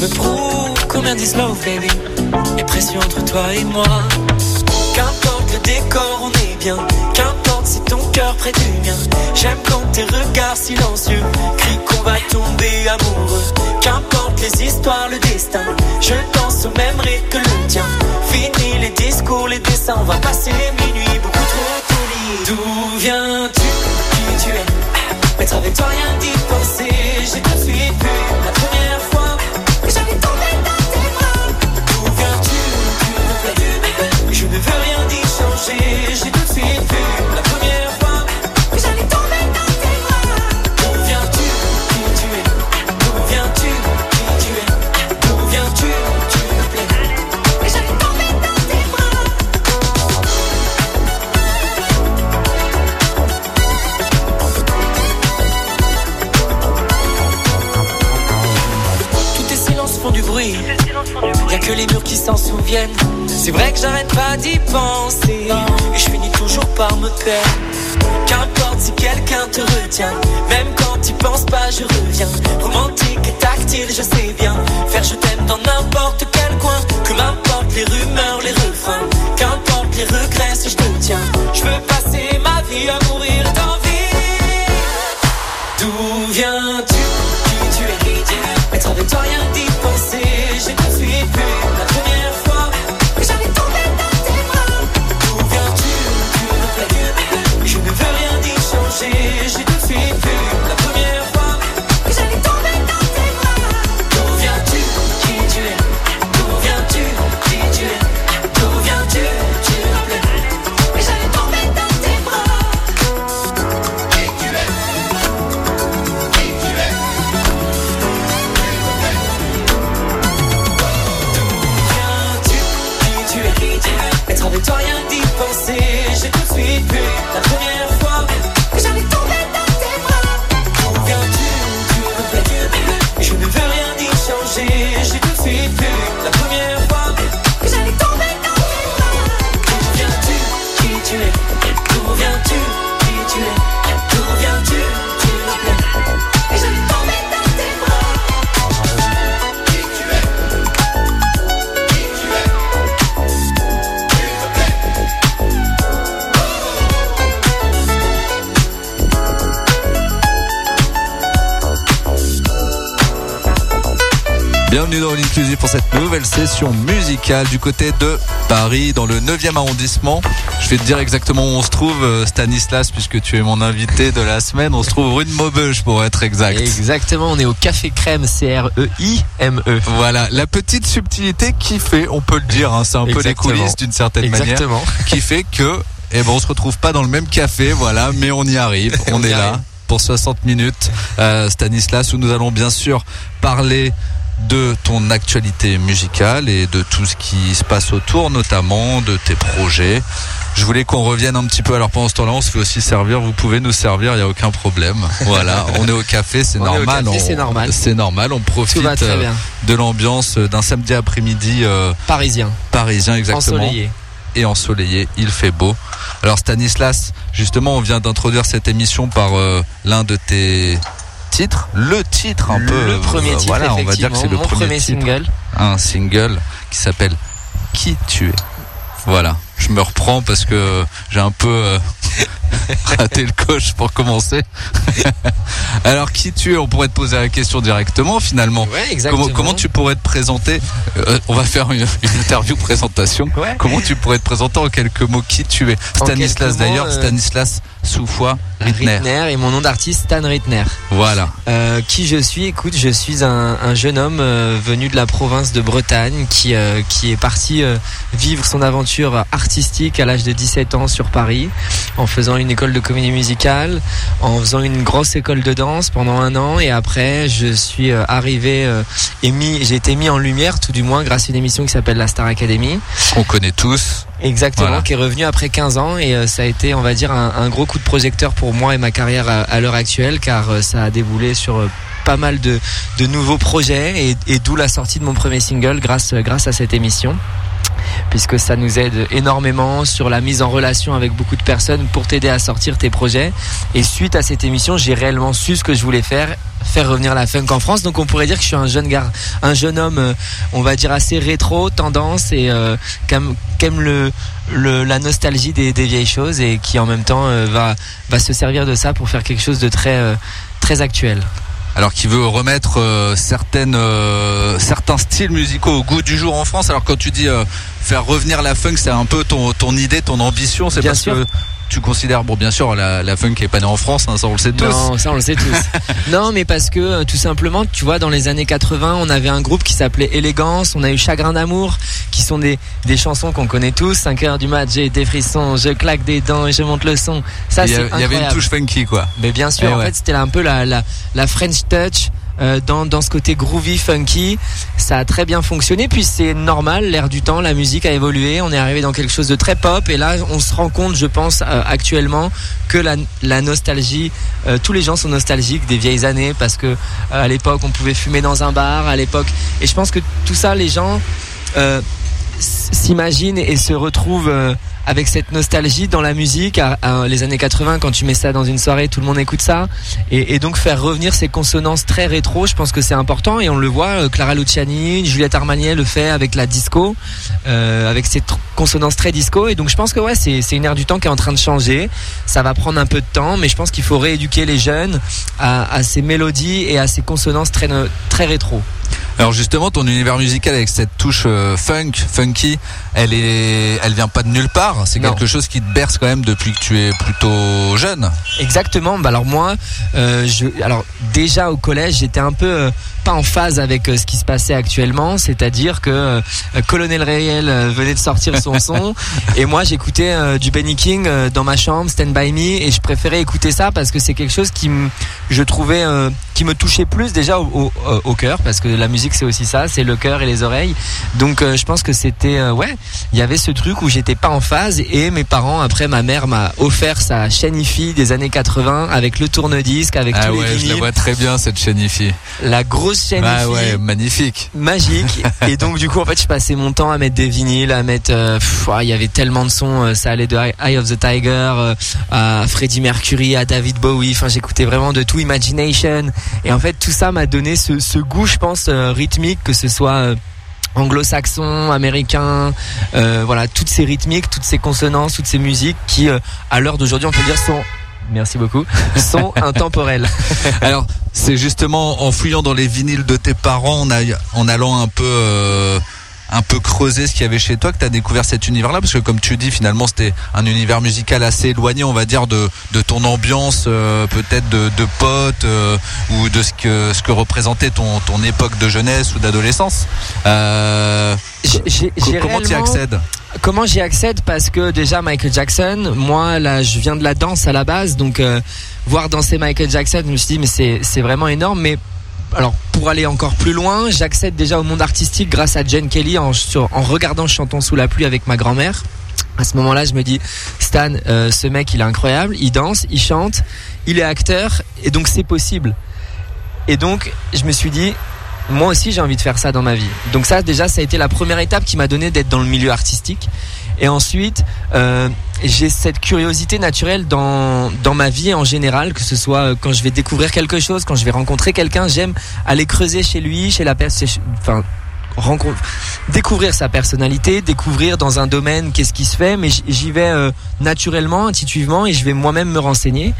me prouve combien disent baby. Et pression entre toi et moi. Qu'importe le décor, on est bien. Qu'importe si ton cœur près du mien. J'aime quand tes regards silencieux crient qu'on va tomber amoureux. Qu'importe les histoires, le destin. Je danse au même rythme que le tien. Fini les discours, les dessins. On va passer les minuits beaucoup trop polis. D'où viens-tu? Qui tu es? Être avec toi, rien d'y penser. J'ai tout de la première fois J'ai tout de suite la première C'est vrai que j'arrête pas d'y penser. Et je finis toujours par me perdre. Qu'importe si quelqu'un te retient. Même quand tu penses pas, je reviens. Romantique et tactile, je sais bien. Faire je t'aime dans n'importe quel coin. Pour cette nouvelle session musicale du côté de Paris, dans le 9e arrondissement. Je vais te dire exactement où on se trouve, euh, Stanislas, puisque tu es mon invité de la semaine. On se trouve rue de Maubeuge pour être exact. Exactement, on est au Café Crème, C-R-E-I-M-E. Voilà, la petite subtilité qui fait, on peut le dire, hein, c'est un peu les coulisses d'une certaine Exactement. manière, qui fait que, eh ben, on se retrouve pas dans le même café, voilà, mais on y arrive, on, On y est là pour 60 minutes, euh, Stanislas, où nous allons bien sûr parler de ton actualité musicale et de tout ce qui se passe autour, notamment de tes projets. Je voulais qu'on revienne un petit peu. Alors pendant ce temps-là, on se fait aussi servir. Vous pouvez nous servir, il n'y a aucun problème. Voilà, on est au café, c'est normal. c'est normal. C'est normal. On profite euh, bien. de l'ambiance d'un samedi après-midi euh, Parisien, parisien exactement ensoleillé. et ensoleillé. Il fait beau. Alors Stanislas, justement, on vient d'introduire cette émission par euh, l'un de tes titres, le titre un peu. le premier titre, voilà, on va dire que c'est le premier, premier titre, single. un single qui s'appelle Qui tu es. Voilà, je me reprends parce que j'ai un peu euh, raté le coche pour commencer. Alors qui tu es? On pourrait te poser la question directement finalement. Ouais, exactement. Comment, comment tu pourrais te présenter? Euh, On va faire une, une interview présentation. Ouais. Comment tu pourrais te présenter en quelques mots? Qui tu es? Stanislas d'ailleurs, euh, Stanislas Soufoy Rittner. Rittner et mon nom d'artiste Stan Rittner. Voilà. Qui je suis? Écoute, je suis un, un jeune homme venu de la province de Bretagne qui, qui est parti vivre son aventure artistique à l'âge de 17 ans sur Paris en faisant une école de comédie musicale, en faisant une grosse école de danse pendant un an et après je suis euh, arrivé euh, et mis, j'ai été mis en lumière tout du moins grâce à une émission qui s'appelle la Star Academy. Qu'on connaît tous. Exactement, Voilà. qui est revenu après 15 ans et euh, ça a été, on va dire, un, un gros coup de projecteur pour moi et ma carrière à, à l'heure actuelle car ça a déboulé sur pas mal de, de nouveaux projets et, et d'où la sortie de mon premier single grâce, grâce à cette émission puisque ça nous aide énormément sur la mise en relation avec beaucoup de personnes pour t'aider à sortir tes projets. Et suite à cette émission, j'ai réellement su ce que je voulais faire faire revenir la funk en France. Donc on pourrait dire que je suis un jeune gars, un jeune homme, euh, on va dire assez rétro, tendance et euh, qui aime, le, la nostalgie des, vieilles choses et qui en même temps euh, va, se servir de ça pour faire quelque chose de très, très actuel alors qui veut remettre euh, certaines, euh, certains styles musicaux au goût du jour en France. Alors quand tu dis euh, faire revenir la funk, c'est un peu ton, ton idée, ton ambition, c'est parce que tu considères, bon, bien sûr, la, la funk est pas née en France, hein, ça on le sait tous. Non, ça on le sait tous. non, mais parce que euh, tout simplement, tu vois, dans les années 80, on avait un groupe qui s'appelait Élégance, on a eu Chagrin d'amour, qui sont des, des chansons qu'on connaît tous. 5 heures du mat, j'ai des frissons, je claque des dents et je monte le son. Ça, c'est Il y avait une touche funky, quoi. Mais bien sûr, eh en fait, c'était un peu la, la, la French touch euh, dans, ce côté groovy, funky. Ça a très bien fonctionné. Puis c'est normal, l'air du temps, la musique a évolué. On est arrivé dans quelque chose de très pop. Et là, on se rend compte, je pense, euh, actuellement, que la, la nostalgie, euh, tous les gens sont nostalgiques des vieilles années parce que à l'époque, on pouvait fumer dans un bar. À l'époque, et je pense que tout ça, les gens s'imaginent et se retrouvent avec cette nostalgie dans la musique. À, les années 80, quand tu mets ça dans une soirée, tout le monde écoute ça. Et, donc faire revenir ces consonances très rétro, je pense que c'est important. Et on le voit, euh, Clara Luciani, Juliette Armagnel le fait avec la disco, euh, avec ces consonances très disco. Et donc je pense que ouais, c'est une ère du temps qui est en train de changer. Ça va prendre un peu de temps, mais je pense qu'il faut rééduquer les jeunes à, ces mélodies et à ces consonances très rétro. Alors justement, ton univers musical avec cette touche euh, funk, funky, elle est, elle vient pas de nulle part. C'est quelque chose qui te berce quand même depuis que tu es plutôt jeune. Exactement. Bah alors moi, euh, je, alors déjà au collège, j'étais un peu euh, pas en phase avec ce qui se passait actuellement, c'est-à-dire que Colonel Réel venait de sortir son son et moi j'écoutais du Benny King dans ma chambre, Stand by Me, et je préférais écouter ça parce que c'est quelque chose qui je trouvais qui me touchait plus déjà au, au cœur parce que la musique c'est aussi ça, c'est le cœur et les oreilles. Donc euh, je pense que c'était euh, ouais, il y avait ce truc où j'étais pas en phase et mes parents après ma mère m'a offert sa chaîne IFI des années 80 avec le tourne-disque avec ah tous ouais, je la vois très bien cette chaîne IFI. La grosse chaîne ah ouais, magnifique. Magique et donc du coup en fait je passais mon temps à mettre des vinyles, à mettre euh, il y avait tellement de sons, ça allait de Eye of the Tiger à Freddie Mercury, à David Bowie, enfin j'écoutais vraiment de tout Imagination et en fait tout ça m'a donné ce, goût je pense rythmique, que ce soit euh, anglo-saxon, américain, euh, voilà, toutes ces rythmiques, toutes ces consonances, toutes ces musiques qui, euh, à l'heure d'aujourd'hui, on peut dire sont Merci beaucoup. Sont intemporelles. Alors, c'est justement en fouillant dans les vinyles de tes parents, en, en allant un peu un peu creuser ce qu'il y avait chez toi que tu as découvert cet univers-là Parce que comme tu dis, finalement, c'était un univers musical assez éloigné, on va dire, de, de ton ambiance, euh, peut-être de, de potes euh, ou de ce que, ce que représentait ton, ton époque de jeunesse ou d'adolescence. Euh, comment tu y accèdes? Comment j'y accède? Parce que déjà Michael Jackson, moi là je viens de la danse à la base, donc voir danser Michael Jackson, je me suis dit mais c'est vraiment énorme. Mais alors pour aller encore plus loin, j'accède déjà au monde artistique grâce à Jen Kelly en, regardant Chantons sous la pluie avec ma grand-mère. À ce moment-là, je me dis, Stan, euh, ce mec, il est incroyable, il danse, il chante, il est acteur, et donc c'est possible. Et donc, je me suis dit, moi aussi, j'ai envie de faire ça dans ma vie. Donc ça, déjà, ça a été la première étape qui m'a donné d'être dans le milieu artistique. Et ensuite, euh, j'ai cette curiosité naturelle dans, dans ma vie en général, que ce soit euh, quand je vais découvrir quelque chose, quand je vais rencontrer quelqu'un, j'aime aller creuser chez lui, chez la personne, enfin, découvrir sa personnalité, découvrir dans un domaine qu'est-ce qui se fait, mais j'y vais euh, naturellement, intuitivement, et je vais moi-même me renseigner.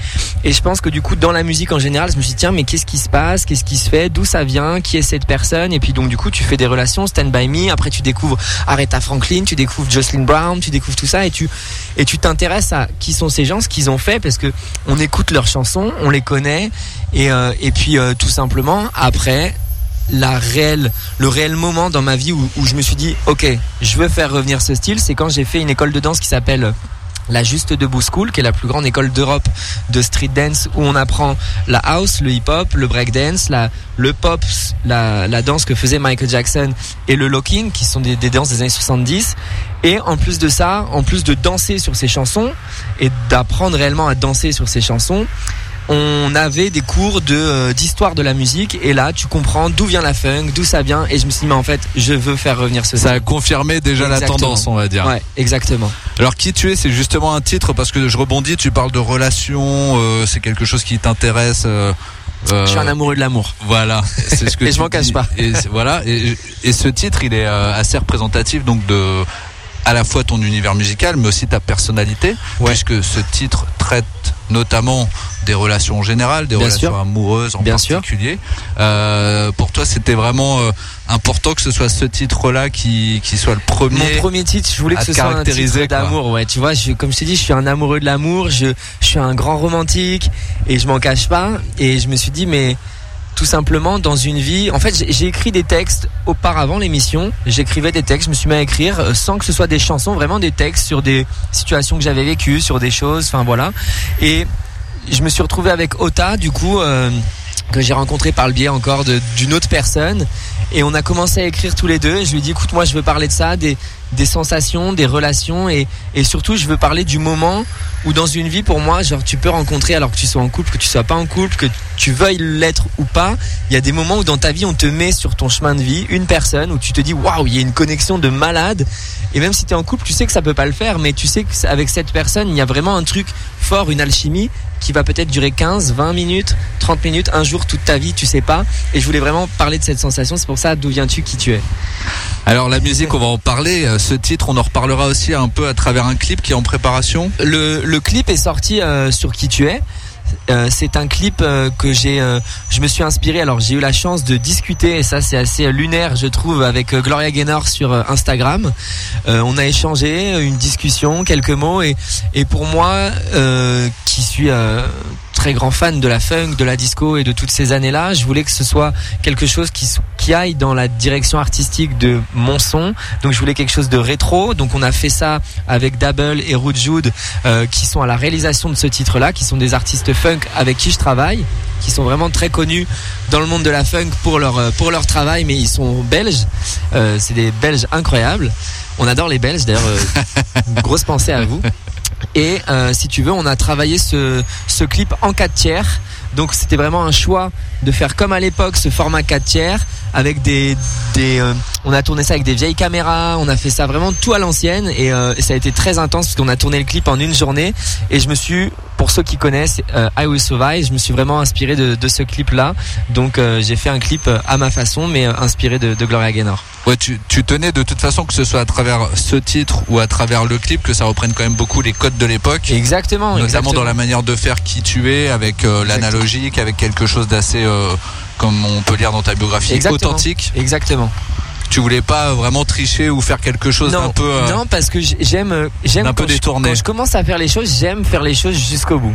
Et je pense que du coup, dans la musique en général, je me suis dit, tiens, mais qu'est-ce qui se passe, qu'est-ce qui se fait, d'où ça vient, qui est cette personne, et puis donc du coup, tu fais des relations, Stand By Me, après tu découvres Aretha Franklin, tu découvres Jocelyn Brown, tu découvres tout ça, et tu et tu t'intéresses à qui sont ces gens, ce qu'ils ont fait, parce que on écoute leurs chansons, on les connaît, et, euh, et puis euh, tout simplement, après, la réelle, le réel moment dans ma vie où, je me suis dit, ok, je veux faire revenir ce style, c'est quand j'ai fait une école de danse qui s'appelle la Juste Debout School, qui est la plus grande école d'Europe de street dance, où on apprend la house, le hip-hop, le breakdance, la, le pop, la, danse que faisait Michael Jackson et le locking, qui sont des, des, danses des années 70. Et en plus de ça, en plus de danser sur ces chansons et d'apprendre réellement à danser sur ces chansons, on avait des cours de euh, d'histoire de la musique et là tu comprends d'où vient la funk, d'où ça vient et je me suis dit mais en fait je veux faire revenir ce Ça a confirmé déjà la tendance, on va dire. Ouais, exactement. Alors qui tu es, c'est justement un titre parce que je rebondis, tu parles de relations, euh, c'est quelque chose qui t'intéresse. euh, euh, Je suis un amoureux de l'amour. Voilà, c'est ce que Et je m'en cache pas. Et voilà, et, et ce titre, il est assez représentatif donc de à la fois ton univers musical, mais aussi ta personnalité, Ouais. puisque ce titre traite notamment des relations en général, des Bien relations sûr. amoureuses en Bien particulier. Euh, pour toi, c'était vraiment euh, important que ce soit ce titre-là qui, qui soit le premier. Mon premier titre, je voulais que ce soit un titre d'amour. Ouais, tu vois, je, comme je t'ai dit, je suis un amoureux de l'amour. Je, je suis un grand romantique et je m'en cache pas. Et je me suis dit, mais tout simplement dans une vie. En fait, j'ai écrit des textes auparavant l'émission. J'écrivais des textes. Je me suis mis à écrire euh, sans que ce soit des chansons, vraiment des textes sur des situations que j'avais vécues, sur des choses. Enfin voilà. Et je me suis retrouvé avec Ota, du coup. euh, que j'ai rencontré par le biais encore d'une autre personne et on a commencé à écrire tous les deux et je lui ai dit écoute moi je veux parler de ça des, des sensations des relations et, surtout je veux parler du moment où dans une vie pour moi genre tu peux rencontrer alors que tu sois en couple que tu sois pas en couple que tu veuilles l'être ou pas il y a des moments où dans ta vie on te met sur ton chemin de vie une personne où tu te dis waouh il y a une connexion de malade et même si tu es en couple tu sais que ça peut pas le faire mais tu sais qu'avec cette personne il y a vraiment un truc fort une alchimie qui va peut-être durer 15, 20 minutes, 30 minutes, un jour, toute ta vie, tu sais pas. Et je voulais vraiment parler de cette sensation. C'est pour ça, d'où viens-tu, qui tu es Alors la musique, on va en parler. Ce titre, on en reparlera aussi un peu à travers un clip qui est en préparation. le, clip est sorti euh, sur qui tu es. Euh, c'est un clip euh, que j'ai, je me suis inspiré. Alors j'ai eu la chance de discuter et ça c'est assez lunaire, je trouve, avec Gloria Gaynor sur Instagram. On a échangé une discussion, quelques mots et pour moi, qui suis très grand fan de la funk, de la disco et de toutes ces années-là, je voulais que ce soit quelque chose qui aille dans la direction artistique de mon son. Donc je voulais quelque chose de rétro. Donc on a fait ça avec Double et Rude Jude euh, qui sont à la réalisation de ce titre-là, qui sont des artistes funk avec qui je travaille, qui sont vraiment très connus dans le monde de la funk pour leur euh, pour leur travail, mais ils sont belges. Euh, c'est des Belges incroyables. On adore les Belges, d'ailleurs. euh, grosse pensée à vous. Et euh, si tu veux, on a travaillé ce, clip en 4 tiers. Donc c'était vraiment un choix de faire comme à l'époque ce format 4 tiers avec des, des euh, on a tourné ça avec des vieilles caméras, on a fait ça vraiment tout à l'ancienne et, euh, et ça a été très intense parce qu'on a tourné le clip en une journée et je me suis pour ceux qui connaissent euh, I Will Survive, je me suis vraiment inspiré de, de ce clip là. Donc euh, j'ai fait un clip euh, à ma façon mais euh, inspiré de, de Gloria Gaynor. Ouais, tu, tu tenais de toute façon que ce soit à travers ce titre ou à travers le clip que ça reprenne quand même beaucoup les codes de l'époque. Exactement, Notamment exactement. dans la manière de faire qui tu es, avec euh, l'analogique, avec quelque chose d'assez, euh, comme on peut lire dans ta biographie, Exactement. authentique. Exactement. Tu voulais pas vraiment tricher ou faire quelque chose d'un peu. euh, non, parce que j'aime, j'aime d'un peu quand je- détourné. Quand je commence à faire les choses, j'aime faire les choses jusqu'au bout.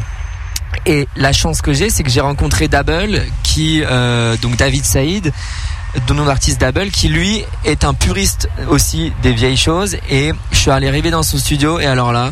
Et la chance que j'ai, c'est que j'ai rencontré Double, qui euh, donc David Saïd, de nom d'artiste Double, qui lui est un puriste aussi des vieilles choses. Et je suis allé arriver dans son studio et alors là,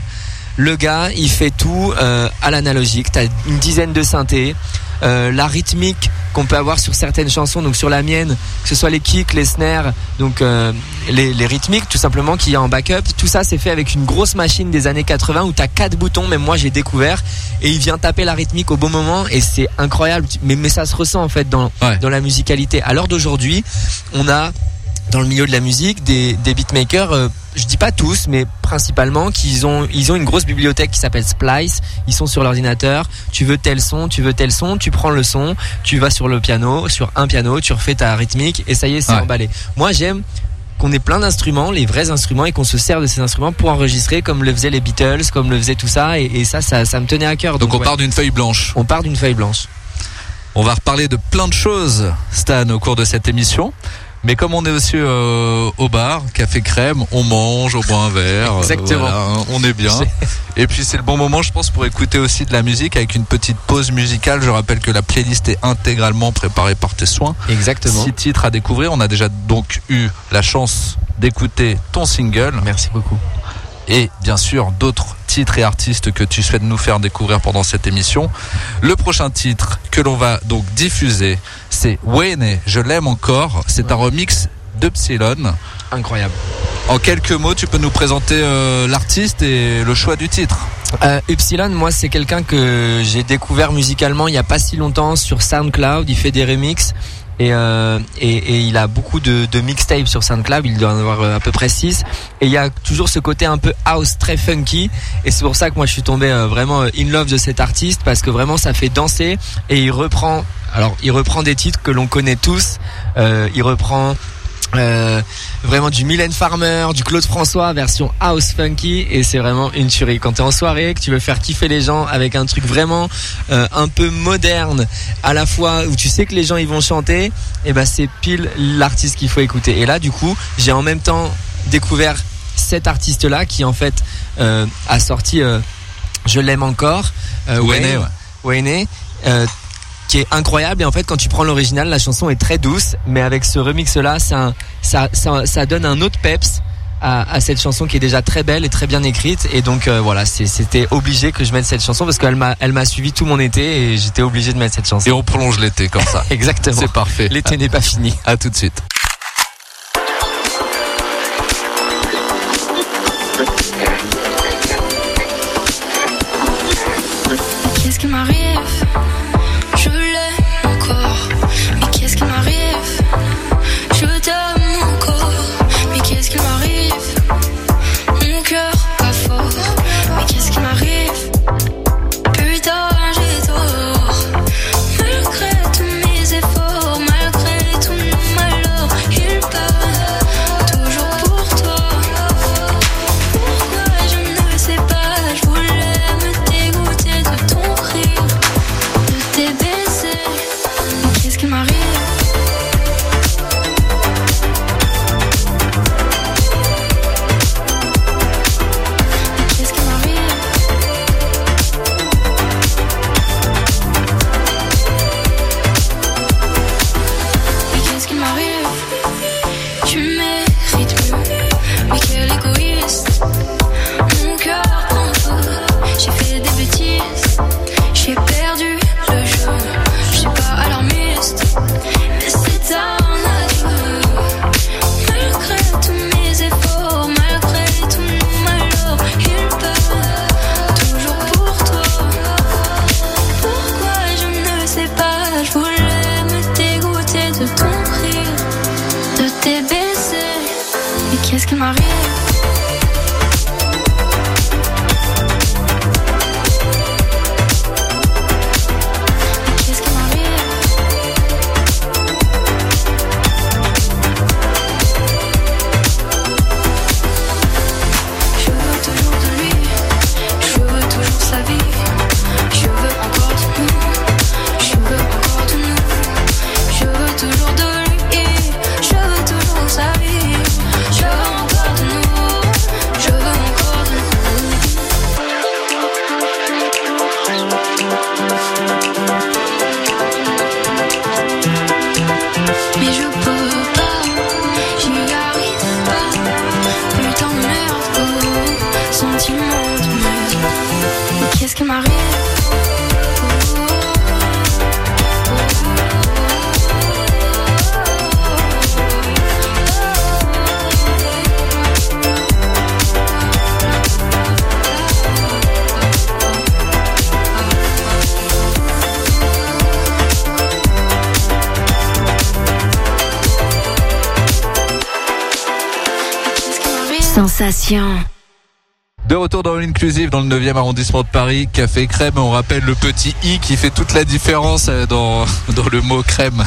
le gars, il fait tout euh, à l'analogique. T'as une dizaine de synthés. Euh, la rythmique qu'on peut avoir sur certaines chansons, donc sur la mienne, que ce soit les kicks, les snares, donc euh, les, les rythmiques tout simplement qu'il y a en backup, tout ça c'est fait avec une grosse machine des années 80 où t'as quatre boutons, même moi j'ai découvert, et il vient taper la rythmique au bon moment et c'est incroyable, mais, mais ça se ressent en fait dans, Ouais. dans la musicalité. À l'heure d'aujourd'hui, on a dans le milieu de la musique des, des beatmakers, euh, je dis pas tous, mais principalement, qu'ils ont, ils ont une grosse bibliothèque qui s'appelle Splice. Ils sont sur l'ordinateur. Tu veux tel son, tu veux tel son, tu prends le son, tu vas sur le piano, sur un piano, tu refais ta rythmique et ça y est, c'est Ouais. emballé. Moi, j'aime qu'on ait plein d'instruments, les vrais instruments, et qu'on se sert de ces instruments pour enregistrer comme le faisaient les Beatles, comme le faisait tout ça, et, et ça, ça, ça me tenait à cœur. Donc on ouais, part d'une feuille blanche. on part d'une feuille blanche. On va reparler de plein de choses, Stan, au cours de cette émission. Mais comme on est aussi euh, au bar, café crème, on mange, on boit un verre. euh, Exactement. voilà, hein, on est bien. Et puis c'est le bon moment, je pense, pour écouter aussi de la musique avec une petite pause musicale. Je rappelle que la playlist est intégralement préparée par tes soins. Exactement. Six titres à découvrir. On a déjà donc eu la chance d'écouter ton single Merci beaucoup. Et bien sûr d'autres titres et artistes que tu souhaites nous faire découvrir pendant cette émission. Le prochain titre que l'on va donc diffuser, c'est Wayne, je l'aime encore. C'est un remix de Psylon. Incroyable. En quelques mots, tu peux nous présenter euh, l'artiste et le choix du titre. Euh, Upsilon, moi, c'est quelqu'un que j'ai découvert musicalement il n'y a pas si longtemps sur SoundCloud. Il fait des remixes. Et, euh, et, et, il a beaucoup de, de mixtapes sur SoundCloud, il doit en avoir euh, à peu près 6 et il y a toujours ce côté un peu house très funky. Et c'est pour ça que moi je suis tombé euh, vraiment in love de cet artiste parce que vraiment ça fait danser. Et il reprend alors il reprend des titres que l'on connaît tous, euh, il reprend euh, vraiment du Mylène Farmer, du Claude François version house funky et c'est vraiment une tuerie. Quand tu es en soirée, que tu veux faire kiffer les gens avec un truc vraiment euh, un peu moderne, à la fois où tu sais que les gens ils vont chanter, et eh ben c'est pile l'artiste qu'il faut écouter. Et là du coup, j'ai en même temps découvert cet artiste là qui en fait euh, a sorti euh, Je l'aime encore, euh, Wayne, ouais. Wayne euh, qui est incroyable. Et en fait quand tu prends l'original la chanson est très douce. Mais avec ce remix là ça, ça, ça, ça donne un autre peps à, à, cette chanson qui est déjà très belle et très bien écrite. Et donc euh, voilà c'était obligé que je mette cette chanson parce qu'elle m'a elle m'a suivi tout mon été et j'étais obligé de mettre cette chanson. Et on prolonge l'été comme ça. Exactement. C'est parfait. L'été n'est pas fini. À tout de suite Sensation. De retour dans l'inclusive dans le 9e arrondissement de Paris, café crème, on rappelle le petit i qui fait toute la différence euh, dans, dans le mot crème.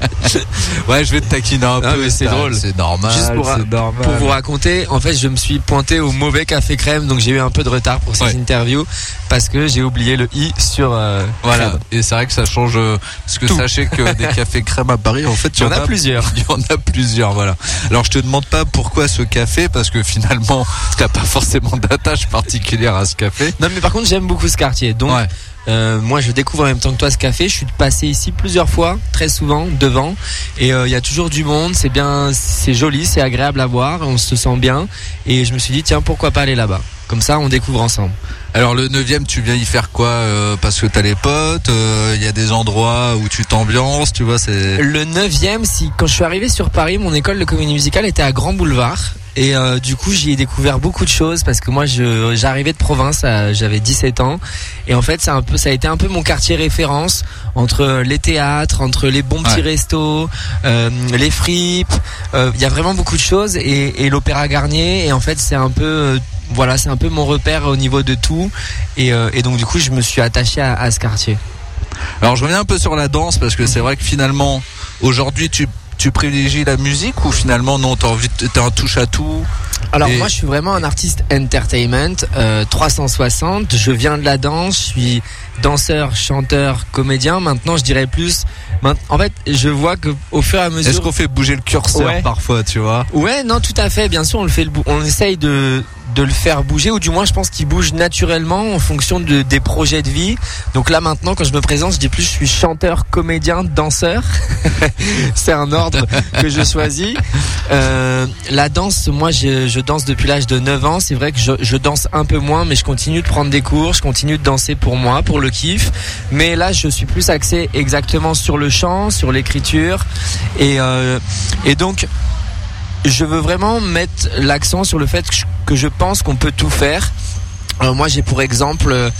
ouais, je vais te taquiner un Ah, peu, c'est drôle. C'est normal, Juste pour, c'est normal. pour vous raconter, en fait, je me suis pointé au mauvais café crème, donc j'ai eu un peu de retard pour cette Ouais. interview parce que j'ai oublié le i sur. euh, Voilà, crème. et c'est vrai que ça change, euh, parce que Tout. sachez que des cafés crème à Paris, en fait, Il y en a plusieurs. Il y en a plusieurs, voilà. Alors je te demande pas pourquoi ce café, parce que finalement, t'as pas forcément d'attache particulière à ce café. Non, mais par contre, j'aime beaucoup ce quartier. Donc, Ouais. euh, moi, je découvre en même temps que toi ce café. Je suis passé ici plusieurs fois, très souvent, devant. Et euh, il y a toujours du monde. C'est bien, c'est joli, c'est agréable à voir. On se sent bien. Et je me suis dit, tiens, pourquoi pas aller là-bas? Comme ça, on découvre ensemble. Alors le 9 tu viens y faire quoi euh, Parce que t'as les potes, euh, il y a des endroits où tu t'ambiances, tu vois, c'est... Le 9 si, quand je suis arrivé sur Paris, mon école de comédie musicale était à Grand Boulevard. Et euh, du coup, j'y ai découvert beaucoup de choses parce que moi, j'arrivais de province, j'avais 17 ans, et en fait, c'est un peu, ça a été un peu mon quartier référence entre les théâtres, entre les bons petits Ouais. restos, euh, les fripes. euh, Il y a vraiment beaucoup de choses et, et l'Opéra Garnier. Et en fait, c'est un peu, voilà, c'est un peu mon repère au niveau de tout. Et, et donc, du coup, je me suis attaché à, à ce quartier. Alors je reviens un peu sur la danse parce que c'est vrai que finalement, aujourd'hui, tu, tu privilégies la musique ou finalement non, t'as envie, t'as un touche à tout Alors Et- moi je suis vraiment un artiste entertainment euh, 360. Je viens de la danse, je suis danseur, chanteur, comédien. Maintenant je dirais plus. En fait je vois que au fur et à Est-ce mesure. qu'on fait bouger le curseur Ouais. parfois, tu vois? Ouais non tout à fait. Bien sûr on le fait. le On essaye de de le faire bouger ou du moins je pense qu'il bouge naturellement en fonction de, des projets de vie. Donc là maintenant quand je me présente je dis plus je suis chanteur, comédien, danseur. C'est un ordre que je choisis. Euh, la danse, moi je, danse depuis l'âge de 9 ans. C'est vrai que je, je danse un peu moins, mais je continue de prendre des cours, je continue de danser pour moi, pour le kiff. Mais là je suis plus axé exactement sur le chant, sur l'écriture. Et, euh, et donc je veux vraiment mettre l'accent sur le fait que je, je pense qu'on peut tout faire. Euh, moi j'ai pour exemple euh,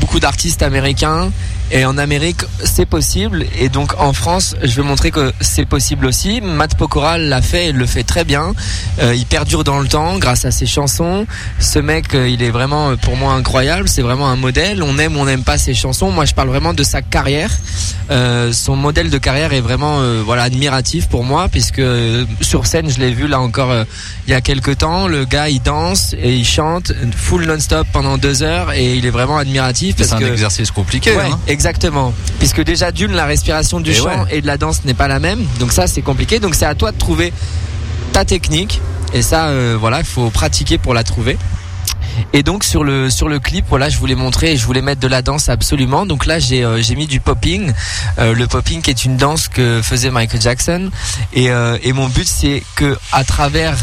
beaucoup d'artistes américains et en Amérique c'est possible et donc en France je veux montrer que c'est possible aussi. Matt Pokora l'a fait et le fait très bien. Euh, il perdure dans le temps grâce à ses chansons. Ce mec euh, il est vraiment euh, pour moi incroyable, c'est vraiment un modèle. On aime ou on n'aime pas ses chansons. Moi je parle vraiment de sa carrière. Euh, son modèle de carrière est vraiment euh, voilà admiratif pour moi puisque euh, sur scène je l'ai vu là encore euh, il y a quelques temps. Le gars il danse et il chante full non-stop pendant deux heures et il est vraiment admiratif C'est un que exercice compliqué. Ouais, hein. Exactement. Puisque déjà d'une, la respiration du Et chant ouais. et de la danse n'est pas la même. Donc ça, c'est compliqué. Donc c'est à toi de trouver ta technique. Et ça, euh, voilà, il faut pratiquer pour la trouver. Et donc sur le sur le clip, voilà, je voulais montrer, je voulais mettre de la danse absolument. Donc là, j'ai euh, j'ai mis du popping, Euh, le popping qui est une danse que faisait Michael Jackson. Et et mon but c'est que à travers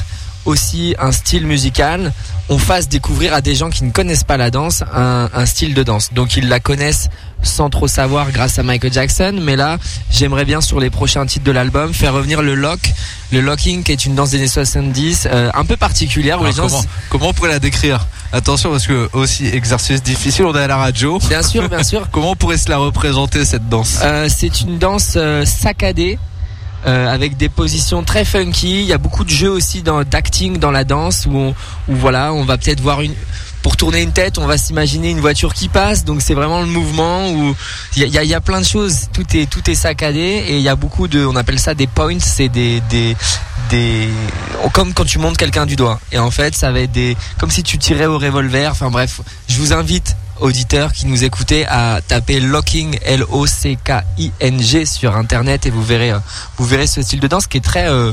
aussi un style musical, on fasse découvrir à des gens qui ne connaissent pas la danse un, un style de danse. Donc ils la connaissent sans trop savoir grâce à Michael Jackson, mais là j'aimerais bien sur les prochains titres de l'album faire revenir le lock, le locking qui est une danse des années 70, euh, un peu particulière où Alors, les gens comment, comment on pourrait la décrire? Attention parce que aussi exercice difficile, on est à la radio. Bien sûr, bien sûr. Comment on pourrait se la représenter cette danse? Euh, c'est une danse euh, saccadée. Euh, avec des positions très funky, il y a beaucoup de jeux aussi dans d'acting dans la danse où, on- où voilà, on va peut-être voir une pour tourner une tête, on va s'imaginer une voiture qui passe, donc c'est vraiment le mouvement où il y a, y a plein de choses, tout est tout est saccadé et il y a beaucoup de, on appelle ça des points, c'est des des des comme quand tu montes quelqu'un du doigt. Et en fait ça va être des comme si tu tirais au revolver, enfin bref, je vous invite auditeurs qui nous écoutez à taper locking L O C K I N G sur internet et vous verrez euh, vous verrez ce style de danse qui est très euh,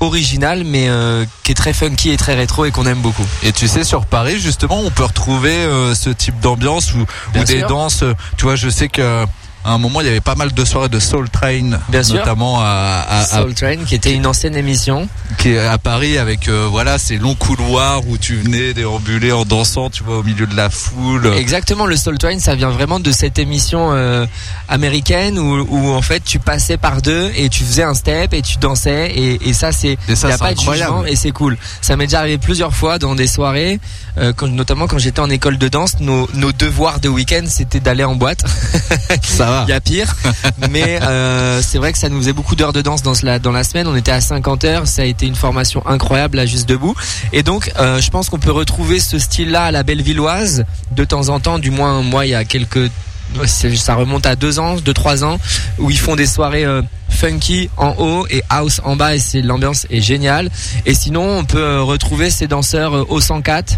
original mais euh, qui est très funky et très rétro et qu'on aime beaucoup. Et tu sais, sur Paris, justement, on peut retrouver euh, ce type d'ambiance ou, des danses. Tu vois, je sais que à un moment, il y avait pas mal de soirées de Soul Train, Bien sûr. notamment à, à- à- Soul Train qui était une ancienne émission. qui est à Paris avec euh, voilà ces longs couloirs où tu venais déambuler en dansant, tu vois, au milieu de la foule. Exactement, le Soul Train, ça vient vraiment de cette émission euh, américaine où, où en fait tu passais par deux et tu faisais un step et tu dansais et, et ça c'est Et ça, y a pas de jugement et c'est cool. Ça m'est déjà arrivé plusieurs fois dans des soirées, euh, quand, notamment quand j'étais en école de danse, nos, nos devoirs de week-end c'était d'aller en boîte. Ça va. Il y a pire, mais euh, c'est vrai que ça nous faisait beaucoup d'heures de danse dans la, dans la semaine. On était à 50 heures, ça a été une formation incroyable là juste debout. Et donc, euh, je pense qu'on peut retrouver ce style-là à la Bellevilloise de temps en temps. Du moins, moi, il y a quelques, ça remonte à deux ans, deux trois ans, où ils font des soirées. euh, funky en haut et house en bas et c'est l'ambiance est géniale et sinon on peut euh, retrouver ces danseurs euh, au 104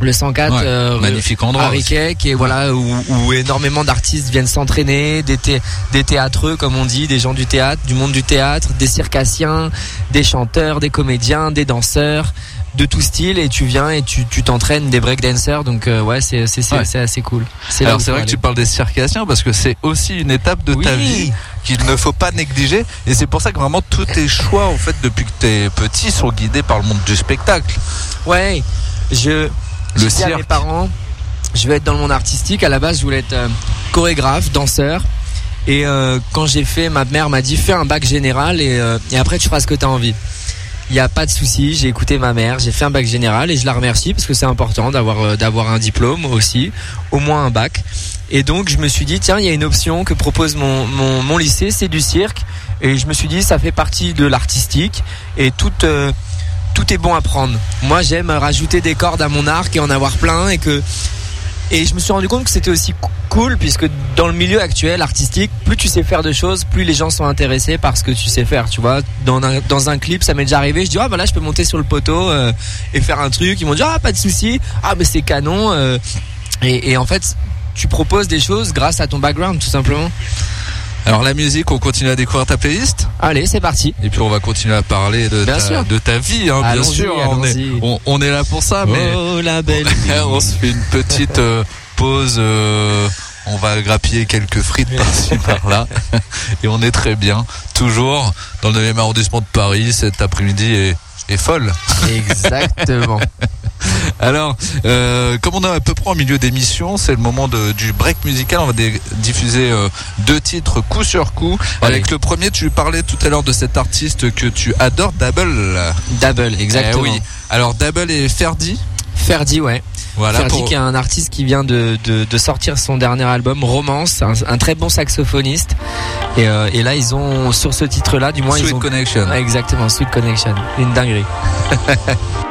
le 104 Ouais, euh, magnifique à endroit. aussi. Riquet, qui est voilà où, où énormément d'artistes viennent s'entraîner, des, thé- des théâtreux comme on dit, des gens du théâtre, du monde du théâtre, des circassiens, des chanteurs, des comédiens, des danseurs de tout style et tu viens et tu tu t'entraînes des breakdancers donc euh, ouais c'est c'est c'est Ouais. assez cool. Alors c'est vrai que tu parles des circassiens parce que c'est aussi une étape de ta vie qu'il ne faut pas négliger et c'est pour ça que vraiment tous tes choix en fait depuis que t'es petit sont guidés par le monde du spectacle. Ouais, je Le dit à mes cirque. parents, je vais être dans le monde artistique. À la base, je voulais être euh, chorégraphe, danseur. Et euh, quand j'ai fait, ma mère m'a dit fais un bac général et, euh, et après tu feras ce que tu as envie. Il n'y a pas de souci, j'ai écouté ma mère, j'ai fait un bac général et je la remercie parce que c'est important d'avoir euh, d'avoir un diplôme aussi, au moins un bac. Et donc je me suis dit tiens il y a une option que propose mon, mon, mon lycée, c'est du cirque. Et je me suis dit ça fait partie de l'artistique et tout euh, tout est bon à prendre. Moi j'aime rajouter des cordes à mon arc et en avoir plein et que et je me suis rendu compte que c'était aussi cool puisque dans le milieu actuel artistique, plus tu sais faire de choses, plus les gens sont intéressés par ce que tu sais faire. Tu vois, dans un, dans un clip, ça m'est déjà arrivé. Je dis ah bah là je peux monter sur le poteau euh, et faire un truc. Ils m'ont dit ah pas de souci. Ah mais c'est canon. euh. et en fait, tu proposes des choses grâce à ton background tout simplement. Alors la musique, on continue à découvrir ta playlist Allez, c'est parti. et puis on va continuer à parler de, Bien ta, sûr. de ta vie, hein, bien sûr. On est, on, on est là pour ça, mais Oh la belle. on se fait une petite euh, pause. euh, on va grappiller quelques frites par-ci par-là et on est très bien. Toujours dans le 9e arrondissement de Paris. Cet après-midi est, est folle. Exactement. Alors, euh, comme on est à peu près en milieu d'émission, c'est le moment de- du break musical. On va diffuser euh, deux titres coup sur coup. Allez. Avec le premier, tu parlais tout à l'heure de cet artiste que tu adores, Double. Double, exactement. Eh oui. Alors Double et Ferdi. Ferdi, ouais. Voilà. Ferdi pour- qui est un artiste qui vient de, de, de sortir son dernier album Romance, un, un très bon saxophoniste. Et, euh, et là ils ont sur ce titre-là, du moins Sweet ils ont Connection. Ouais, exactement Sweet Connection, une dinguerie.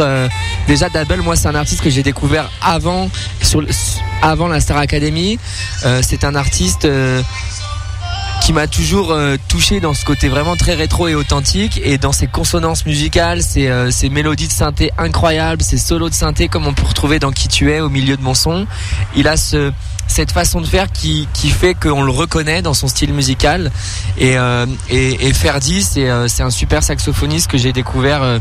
euh, déjà Double, moi c'est un artiste que j'ai découvert avant, sur, avant la Star Academy. Euh, c'est un artiste euh, qui m'a toujours touché dans ce côté vraiment très rétro et authentique et dans ses consonances musicales, ses, ses mélodies de synthé incroyables, ses solos de synthé comme on peut retrouver dans Qui tu es au milieu de mon son. Il a ce, cette façon de faire qui, qui fait qu'on le reconnaît dans son style musical. Et, euh, et, et Ferdi, c'est un super saxophoniste que j'ai découvert.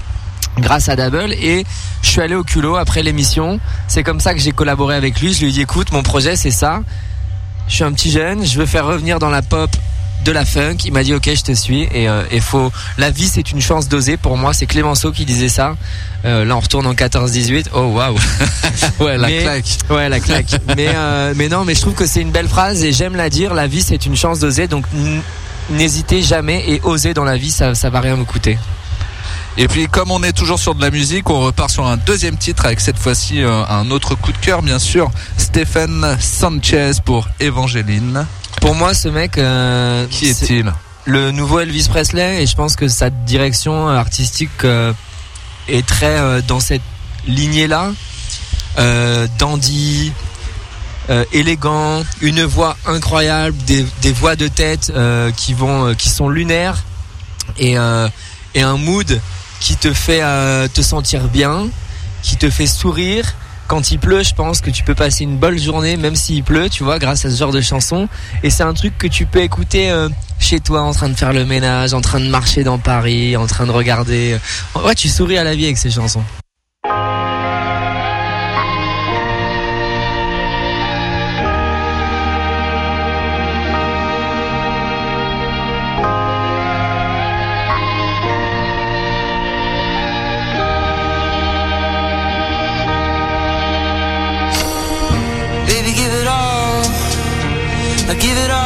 Grâce à Double et je suis allé au culot après l'émission c'est comme ça que j'ai collaboré avec lui je lui ai dit écoute mon projet c'est ça je suis un petit jeune je veux faire revenir dans la pop de la funk. Il m'a dit ok, je te suis. Et, euh, et faut, la vie c'est une chance d'oser. Pour moi, c'est Clémenceau qui disait ça. Euh, là, on retourne en 14-18. Oh waouh. Ouais, la Mais- claque. Ouais, la claque. mais euh, mais non, mais je trouve que c'est une belle phrase et j'aime la dire. La vie c'est une chance d'oser. Donc n'hésitez jamais et osez dans la vie, ça ça va rien vous coûter. Et puis comme on est toujours sur de la musique, on repart sur un deuxième titre avec cette fois-ci euh, un autre coup de cœur bien sûr, Stephen Sanchez pour Evangeline. Pour moi, ce mec, euh, Qui est-il? le nouveau Elvis Presley et je pense que sa direction artistique euh, est très euh, dans cette lignée là euh, dandy euh, élégant une voix incroyable des, des voix de tête euh, qui vont euh, qui sont lunaires et, et un mood qui te fait euh, te sentir bien qui te fait sourire quand il pleut, je pense que tu peux passer une bonne journée, même s'il pleut, tu vois, grâce à ce genre de chanson. Et c'est un truc que tu peux écouter euh, chez toi, en train de faire le ménage, en train de marcher dans Paris, en train de regarder. Ouais, tu souris à la vie avec ces chansons. I give it all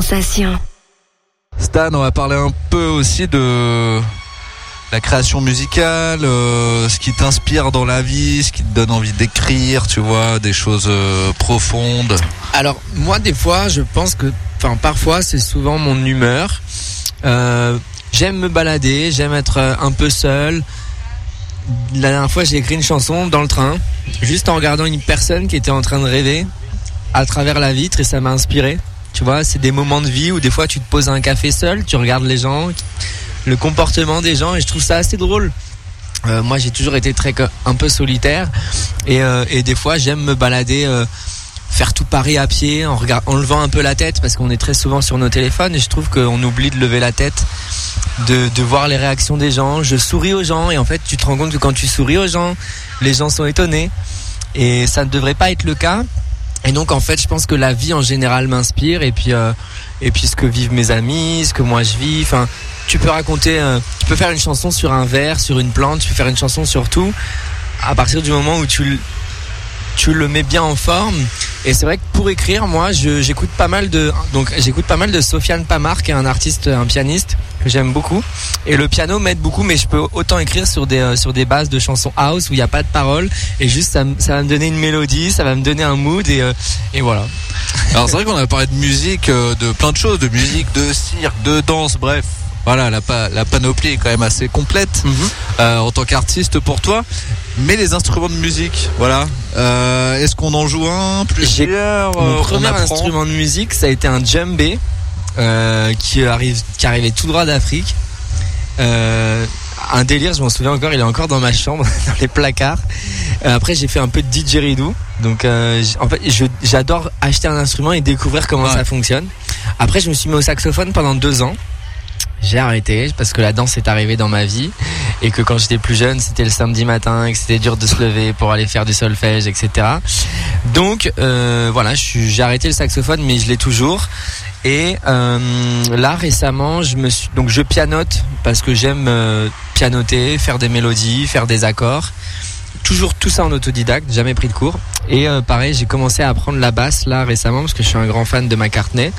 Sensation. Stan, on va parler un peu aussi de la création musicale, euh, ce qui t'inspire dans la vie, ce qui te donne envie d'écrire, tu vois, des choses euh, profondes. Alors moi des fois je pense que, enfin parfois c'est souvent mon humeur. Euh, j'aime me balader, j'aime être un peu seul. La dernière fois j'ai écrit une chanson dans le train, juste en regardant une personne qui était en train de rêver à travers la vitre et ça m'a inspiré. Tu vois, c'est des moments de vie où des fois tu te poses un café seul, tu regardes les gens, le comportement des gens et je trouve ça assez drôle. Euh, moi j'ai toujours été très un peu solitaire et, euh, et des fois j'aime me balader. euh, faire tout Paris à pied en levant un peu la tête parce qu'on est très souvent sur nos téléphones et je trouve qu'on oublie de lever la tête, de, de voir les réactions des gens. Je souris aux gens et en fait tu te rends compte que quand tu souris aux gens, les gens sont étonnés. Et ça ne devrait pas être le cas. Et donc en fait, je pense que la vie en général m'inspire et puis euh, et puis ce que vivent mes amis, ce que moi je vis. Enfin, tu peux raconter, euh, tu peux faire une chanson sur un verre, sur une plante, tu peux faire une chanson sur tout. À partir du moment où tu tu le mets bien en forme. Et c'est vrai que pour écrire, moi, j'écoute pas mal de donc j'écoute pas mal de Sofiane Pamar, qui est un artiste, un pianiste que j'aime beaucoup. Et le piano m'aide beaucoup, mais je peux autant écrire sur des euh, sur des bases de chansons house où il n'y a pas de paroles et juste ça, ça va me donner une mélodie, ça va me donner un mood et euh, et voilà. Alors c'est vrai qu'on a parlé de musique, euh, de plein de choses, de musique, de cirque, de danse, bref. Voilà, la, pa- la panoplie est quand même assez complète euh, en tant qu'artiste pour toi. Mais les instruments de musique, voilà. Euh, Est-ce qu'on en joue un, plusieurs Mon euh, on premier instrument de musique, ça a été un djembé euh, qui arrive, qui arrivait tout droit d'Afrique. Euh, un délire, je m'en souviens encore, il est encore dans ma chambre, dans les placards. Euh, après, j'ai fait un peu de didgeridoo. Donc, euh, en fait, j'adore acheter un instrument et découvrir comment Ouais. ça fonctionne. Après, je me suis mis au saxophone pendant deux ans. J'ai arrêté parce que la danse est arrivée dans ma vie et que quand j'étais plus jeune, c'était le samedi matin et que c'était dur de se lever pour aller faire du solfège, etc. Donc euh, voilà, j'ai arrêté le saxophone, mais je l'ai toujours. Et euh, là récemment, je me suis donc je pianote parce que j'aime euh, pianoter, faire des mélodies, faire des accords. Toujours tout ça en autodidacte, jamais pris de cours. Et euh, pareil, j'ai commencé à apprendre la basse là récemment parce que je suis un grand fan de McCartney.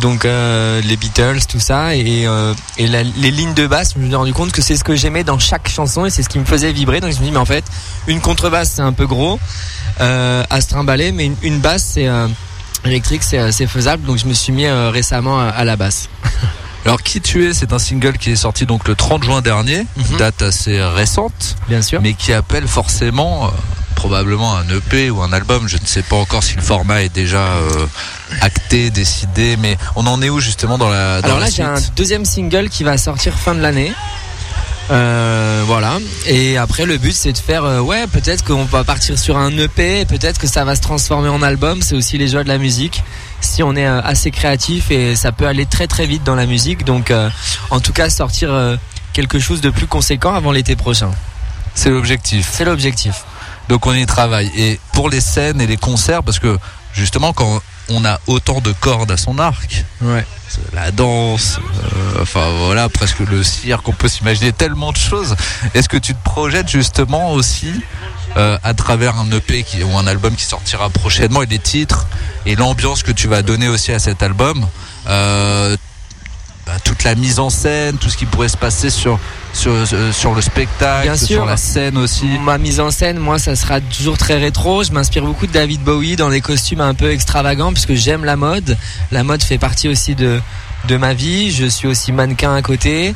Donc euh, les Beatles, tout ça et, euh, les lignes de basse, je me suis rendu compte que c'est ce que j'aimais dans chaque chanson et c'est ce qui me faisait vibrer. Donc je me dis mais en fait, une contrebasse c'est un peu gros euh, à se trimballer, mais une, basse c'est électrique, c'est faisable. Donc je me suis mis récemment à la basse. Alors qui tu es, c'est un single qui est sorti donc le 30 juin dernier, Mhm. date assez récente, Bien sûr. mais qui appelle forcément euh, probablement un EP ou un album. Je ne sais pas encore si le format est déjà euh, acté, décidé, mais on en est où justement dans la dans Alors là, j'ai un deuxième single qui va sortir fin de l'année. Euh, voilà. Et après, le but, c'est de faire, euh, ouais, peut-être qu'on va partir sur un EP, peut-être que ça va se transformer en album. C'est aussi les joies de la musique. Si on est euh, assez créatif et ça peut aller très très vite dans la musique. Donc, euh, en tout cas, sortir euh, quelque chose de plus conséquent avant l'été prochain. C'est l'objectif. C'est l'objectif. Donc on y travaille. Et pour les scènes et les concerts, parce que justement quand on a autant de cordes à son arc, Ouais. la danse, euh, enfin voilà, presque le cirque, on peut s'imaginer tellement de choses. Est-ce que tu te projettes justement aussi euh, à travers un EP qui, ou un album qui sortira prochainement et les titres et l'ambiance que tu vas donner aussi à cet album euh, bah, toute la mise en scène, tout ce qui pourrait se passer sur sur, euh, sur le spectacle, Bien sûr. sur la scène aussi. Ma mise en scène, moi, ça sera toujours très rétro. Je m'inspire beaucoup de David Bowie dans des costumes un peu extravagants puisque j'aime la mode. La mode fait partie aussi de de ma vie. Je suis aussi mannequin à côté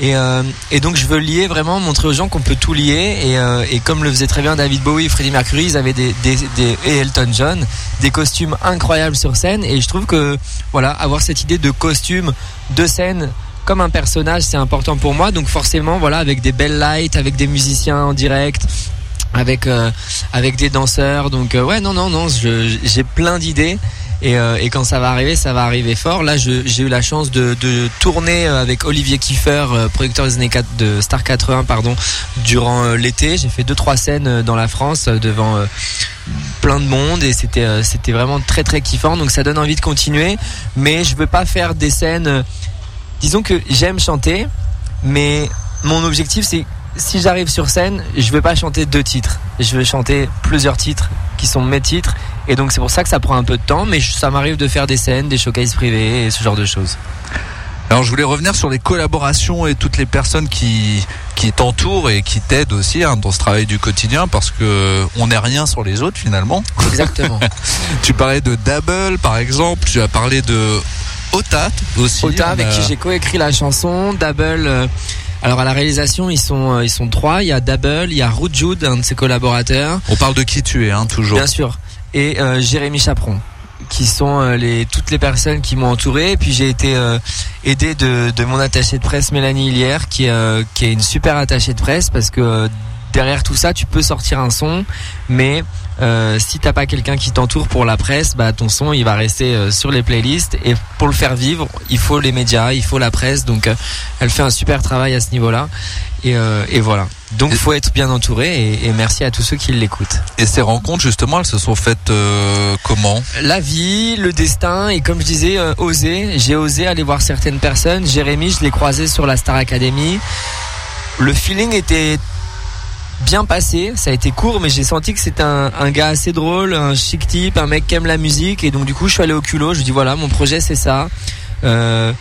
et euh, et donc je veux lier vraiment montrer aux gens qu'on peut tout lier et euh, et comme le faisait très bien David Bowie Freddie Mercury, ils avaient des des, des et Elton John des costumes incroyables sur scène et je trouve que voilà avoir cette idée de costume de scène comme un personnage, c'est important pour moi. Donc forcément, voilà, avec des belles lights, avec des musiciens en direct, avec euh, avec des danseurs. Donc euh, ouais, non, non, non, j'ai plein d'idées. Et, euh, et quand ça va arriver, ça va arriver fort. Là, j'ai eu la chance de, de tourner euh, avec Olivier Kiefer, euh, producteur des années 4 de Star 80, pardon, durant l'été. J'ai fait deux trois scènes dans la France devant plein de monde et c'était c'était vraiment très très kiffant. Donc ça donne envie de continuer. Mais je veux pas faire des scènes. disons que j'aime chanter, mais mon objectif c'est si j'arrive sur scène, je veux pas chanter deux titres. Je veux chanter plusieurs titres qui sont mes titres. Et donc c'est pour ça que ça prend un peu de temps, mais ça m'arrive de faire des scènes, des showcases privés et ce genre de choses. Alors je voulais revenir sur les collaborations et toutes les personnes qui qui t'entourent et qui t'aident aussi hein, dans ce travail du quotidien parce que on n'est rien sur les autres finalement. Exactement. Tu parlais de Double par exemple, tu as parlé de Otat aussi. Ota avec a- qui j'ai coécrit la chanson, Double. euh, alors à la réalisation ils sont euh, ils sont trois. Il y a Double, il y a Rujude, un de ses collaborateurs. On parle de qui tu es hein, toujours. Bien sûr. Et euh, Jérémy Chaperon, qui sont euh, les toutes les personnes qui m'ont entouré. Et puis j'ai été euh, aidé de, de mon attachée de presse Mélanie Hillière, qui, est, euh, qui est une super attachée de presse parce que euh, derrière tout ça, tu peux sortir un son, mais Euh, si t'as pas quelqu'un qui t'entoure pour la presse, bah ton son il va rester euh, sur les playlists et pour le faire vivre, il faut les médias, il faut la presse. Donc euh, elle fait un super travail à ce niveau-là et, euh, et voilà. Donc Et- faut être bien entouré et, et merci à tous ceux qui l'écoutent. Et ces rencontres, justement, elles se sont faites euh, comment? La vie, le destin et comme je disais, euh, oser. J'ai osé aller voir certaines personnes. Jérémy, je l'ai croisé sur la Star Academy. Le feeling était bien passé. Ça a été court, mais j'ai senti que c'était un, un gars assez drôle, un chic type, un mec qui aime la musique. Et donc du coup, je suis allé au culot. Je lui dis voilà, mon projet c'est ça. Euh,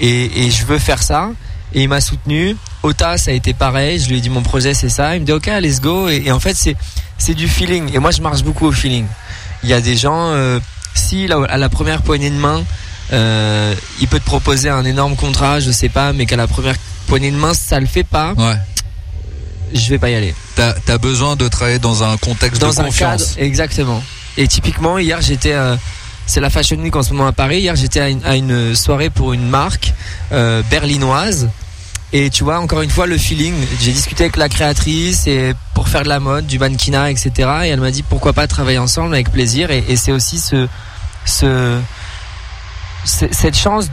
et, et je veux faire ça. Et il m'a soutenu. Ota, ça a été pareil. Je lui ai dit mon projet c'est ça. Il me dit ok, let's go. Et, et en fait, c'est c'est du feeling. Et moi, je marche beaucoup au feeling. Il y a des gens, euh, si là, à la première poignée de main, euh, il peut te proposer un énorme contrat, je sais pas, mais qu'à la première poignée de main, ça le fait pas, Ouais. Je vais pas y aller. T'as as besoin de travailler dans un contexte Dans de un confiance. cadre, exactement. Et typiquement, hier, j'étais, euh, c'est la Fashion Week en ce moment à Paris. Hier, j'étais à une, à une soirée pour une marque euh, berlinoise. Et tu vois, encore une fois, le feeling. J'ai discuté avec la créatrice et pour faire de la mode, du mannequinat, etc. Et elle m'a dit pourquoi pas travailler ensemble avec plaisir? Et, et c'est aussi ce- cette chance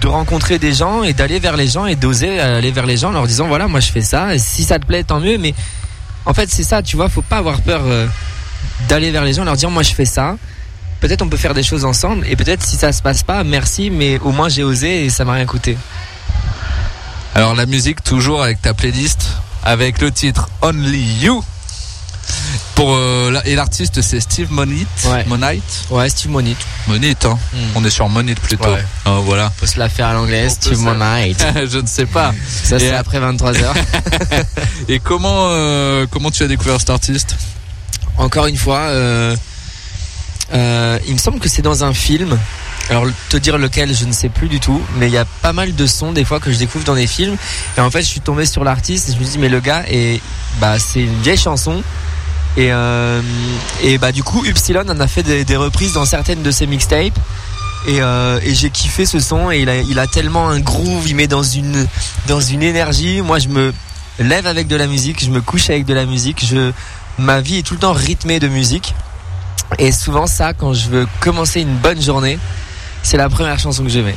de rencontrer des gens et d'aller vers les gens et d'oser aller vers les gens en leur disant voilà, moi je fais ça. Et si ça te plaît, tant mieux. Mais en fait, c'est ça, tu vois, faut pas avoir peur euh, d'aller vers les gens, leur dire moi je fais ça. Peut-être on peut faire des choses ensemble et peut-être si ça se passe pas, merci, mais au moins j'ai osé et ça m'a rien coûté. Alors la musique, toujours avec ta playlist, avec le titre Only You. Pour, euh, et l'artiste, c'est Steve Monite. Ouais. Monite Ouais, Steve Monite. Monite, hein. Hmm. On est sur Monite plutôt. Ouais. Ah, voilà. Faut se la faire à peut Steve. Monite. Je ne sais pas. Ça c'est après 23h. Et comment, euh, comment tu as découvert cet artiste? Encore une fois, euh, il me semble que c'est dans un film. Alors te dire lequel, je ne sais plus du tout, mais il y a pas mal de sons des fois que je découvre dans des films. Et en fait, je suis tombé sur l'artiste et je me dis mais le gars et bah c'est une vieille chanson. Et euh, et bah du coup, Upsilon en a fait des, reprises dans certaines de ses mixtapes. Et, euh, et j'ai kiffé ce son et il a, il a tellement un groove, il met dans une dans une énergie. Moi, je me lève avec de la musique, je me couche avec de la musique. Je ma vie est tout le temps rythmée de musique. Et souvent ça, quand je veux commencer une bonne journée, c'est la première chanson que je mets.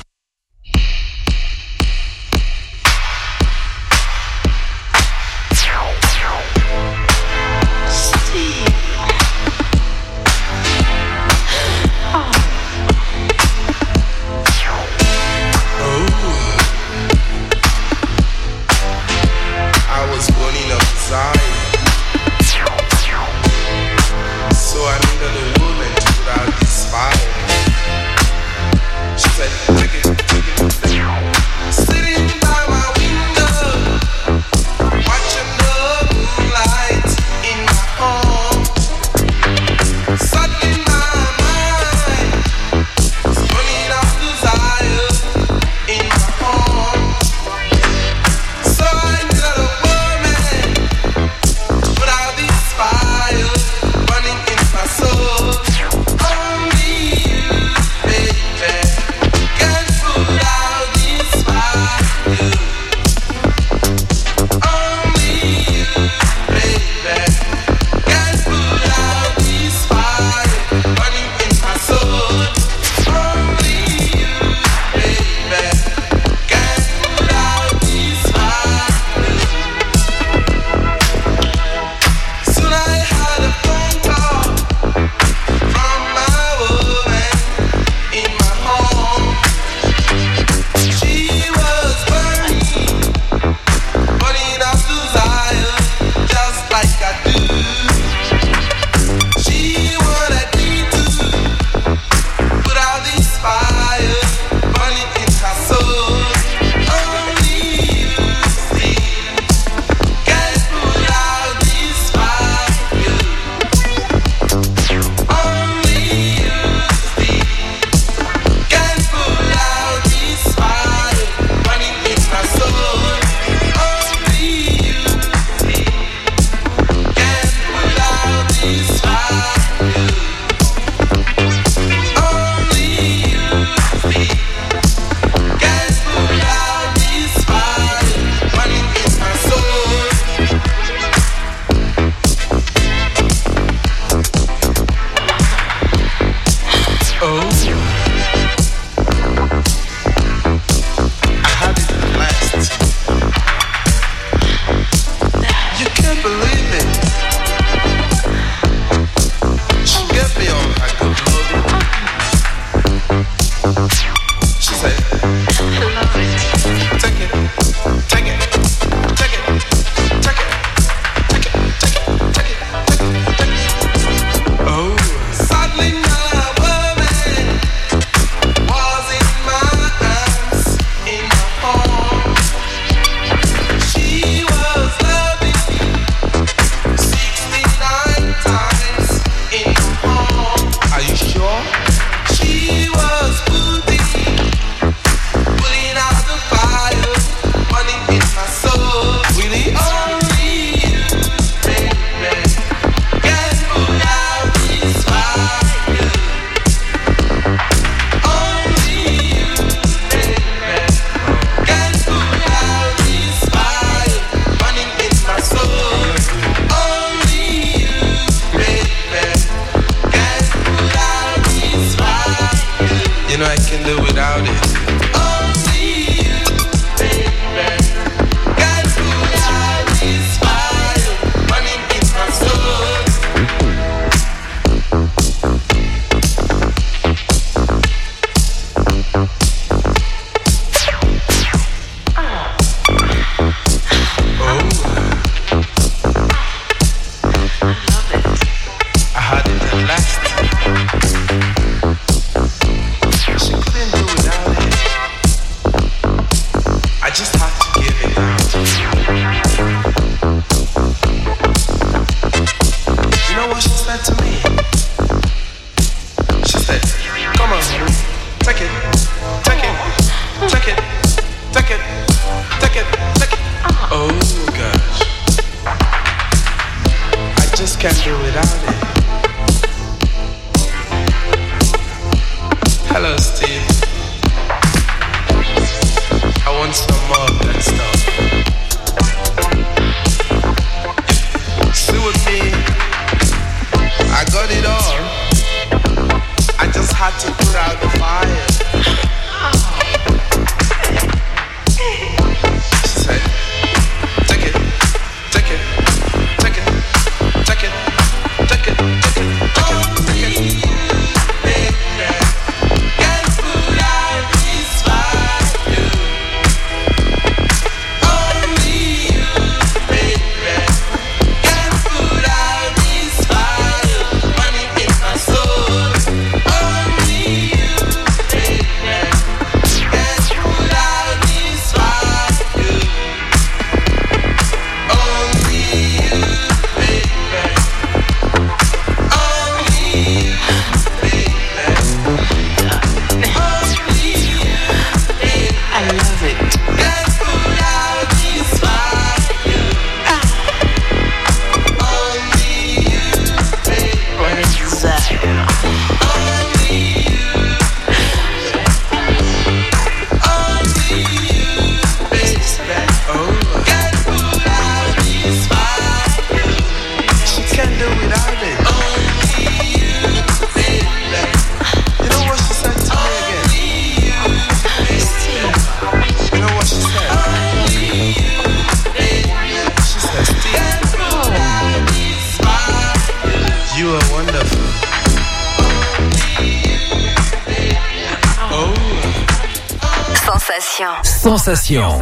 Sensation.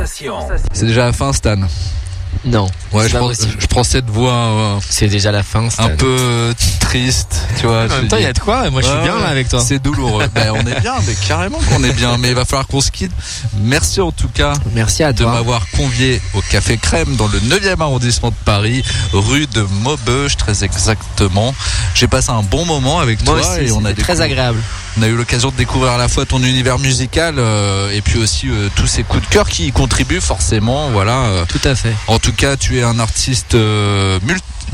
C'est déjà la fin, Stan. Non. Ouais, je pas prends, possible. je prends cette voix euh, C'est déjà la fin. un peu euh, triste, tu vois. En je même te temps, il y a de quoi. Moi, je suis Ouais, bien ouais, là avec toi. C'est douloureux. ben, on est bien, mais carrément qu'on est bien. Mais il va falloir qu'on se quitte. Merci en tout cas Merci à de toi. m'avoir convié au Café Crème dans le 9e arrondissement de Paris, rue de Maubeuge très exactement. J'ai passé un bon moment avec Moi toi aussi, et on a très découvert- agréable. On a eu l'occasion de découvrir à la fois ton univers musical euh, et puis aussi euh, tous ces coups de cœur qui y contribuent forcément. Voilà. euh. Tout à fait. En tout cas, tu es un artiste euh,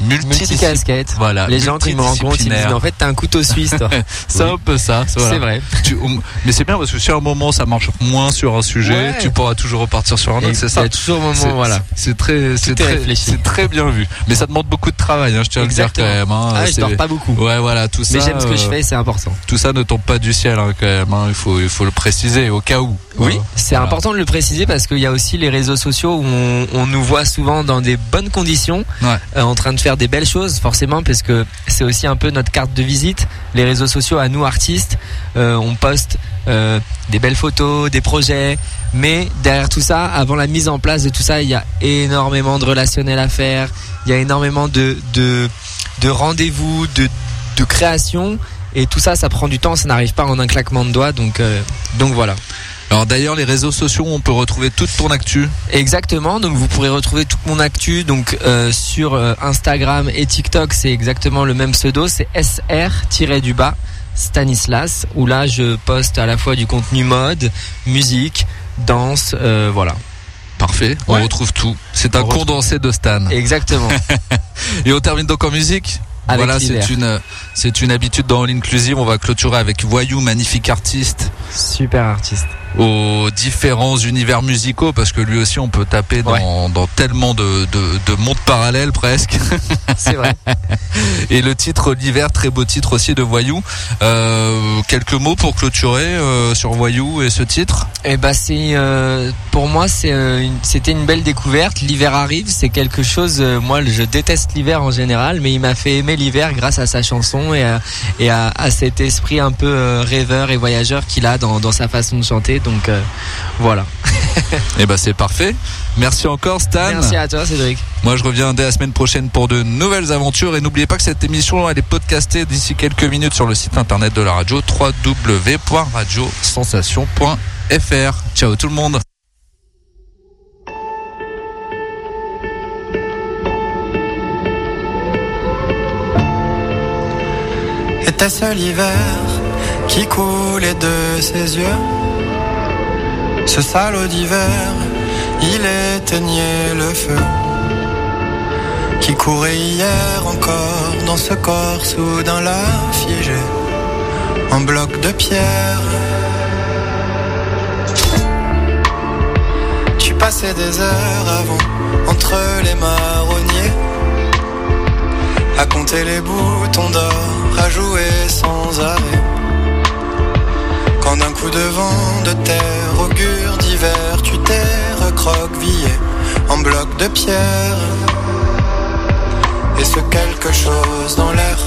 Multicasquette. Voilà. Les gens qui me rencontrent, ils me disent, en fait, t'as un couteau suisse, toi. C'est un peu ça. voilà. C'est vrai. Tu- mais c'est bien parce que si à un moment ça marche moins sur un sujet, Ouais. tu pourras toujours repartir sur un autre. C'est il y ça. a toujours un moment, voilà. C'est très, c'est très, c'est très bien vu. Mais ça demande beaucoup de travail. Hein, je tiens à le dire quand même. hein. Ah, je dors pas beaucoup. Ouais, voilà, tout ça. Mais j'aime ce que je euh, fais, c'est important. Tout ça ne tombe pas du ciel hein, quand même. hein. Il faut, il faut le préciser au cas où. Voilà. C'est Voilà. important de le préciser parce qu'il y a aussi les réseaux sociaux où on, on nous voit souvent dans des bonnes conditions, Ouais. euh, en train de faire des belles choses forcément parce que c'est aussi un peu notre carte de visite. Les réseaux sociaux à nous artistes, euh, on poste euh, des belles photos, des projets, mais derrière tout ça, avant la mise en place de tout ça, il y a énormément de relationnel à faire, il y a énormément de de, de rendez-vous, de de création. Et tout ça, ça prend du temps, ça n'arrive pas en un claquement de doigts, donc, euh, donc voilà. Alors d'ailleurs, les réseaux sociaux, on peut retrouver toute ton actu. Exactement, donc vous pourrez retrouver toute mon actu donc euh, sur euh, Instagram et TikTok, c'est exactement le même pseudo, c'est SR-du-bas Stanislas, où là je poste à la fois du contenu mode, musique, danse, euh, voilà. Parfait, on Ouais. retrouve tout. C'est un retrouve- condensé de Stan. Exactement. Et on termine donc en musique. Avec voilà, c'est une, c'est une habitude dans All Inclusive. On va clôturer avec Voyou, magnifique artiste, Super artiste. aux différents univers musicaux, parce que lui aussi, on peut taper dans, Ouais. dans tellement de, de, de mondes parallèles presque. C'est vrai. Et le titre l'hiver, très beau titre aussi de Voyou. Euh, quelques mots pour clôturer euh, sur Voyou et ce titre? Et bah c'est euh, pour moi c'est euh, une- c'était une belle découverte. L'hiver arrive, c'est quelque chose. euh, moi, je déteste l'hiver en général, mais il m'a fait aimer l'hiver grâce à sa chanson et à, et à, à cet esprit un peu euh, rêveur et voyageur qu'il a dans, dans sa façon de chanter. Donc euh, voilà. Et ben c'est parfait. Merci encore Stan. Merci à toi, Cédric. Moi, je reviens dès la semaine prochaine pour de nouvelles aventures. Et n'oubliez pas que cette émission, elle est podcastée d'ici quelques minutes sur le site internet de la radio www.radiosensation.fr. Ciao tout le monde. Était-ce l'hiver qui coulait de ses yeux. Ce salaud d'hiver, il éteignait le feu. Qui courait hier encore dans ce corps soudain là figé En bloc de pierre. Tu passais des heures avant entre les marronniers. À compter les boutons d'or, à jouer sans arrêt. Quand d'un coup de vent de terre, augure d'hiver, tu t'es recroquevillé en bloc de pierre. Et ce quelque chose dans l'air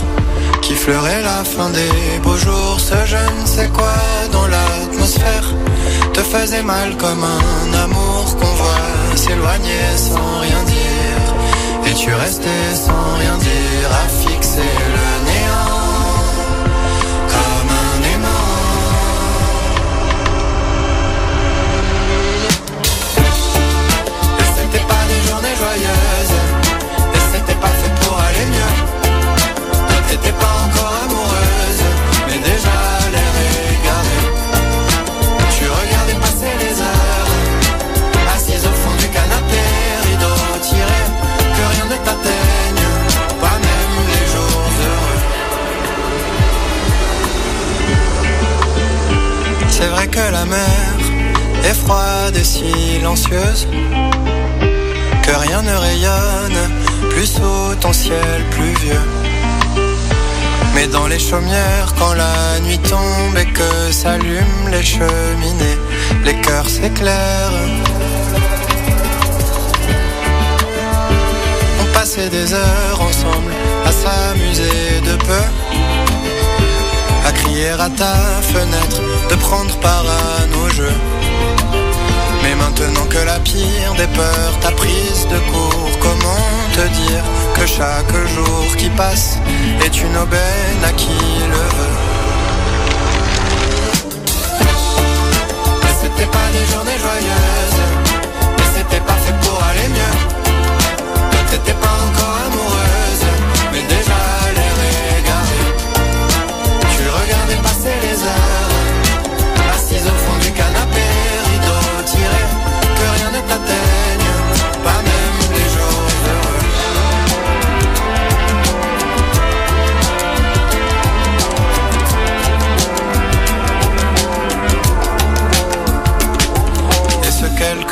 qui fleurait la fin des beaux jours, ce je ne sais quoi dans l'atmosphère te faisait mal comme un amour qu'on voit s'éloigner sans rien dire. Et tu restais sans rien dire et silencieuse, que rien ne rayonne plus sous ton ciel pluvieux. Mais dans les chaumières, quand la nuit tombe et que s'allument les cheminées, les cœurs s'éclairent. On passait des heures ensemble à s'amuser de peu, à crier à ta fenêtre, de prendre part à nos jeux. Maintenant que la pire des peurs t'a prise de court, comment te dire que chaque jour qui passe est une aubaine à qui le veut? Mais c'était pas des journées joyeuses, mais c'était pas fait pour aller mieux.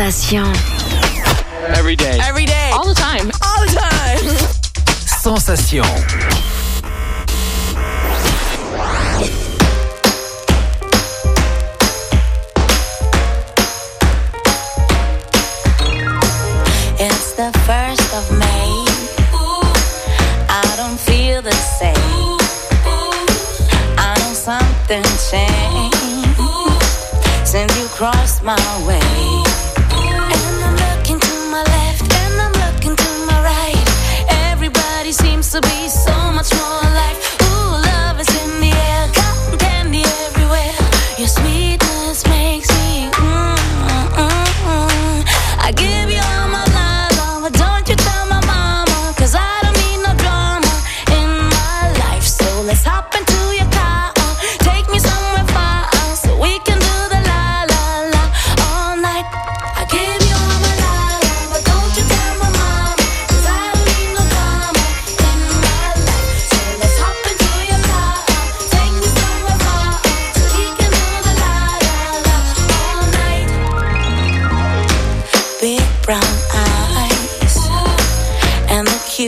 sensation. Every day. Every day. All the time. All the time. Sensation. It's the first of May. Ooh. I don't feel the same. Ooh. Ooh. I know something changed since you crossed my way. to be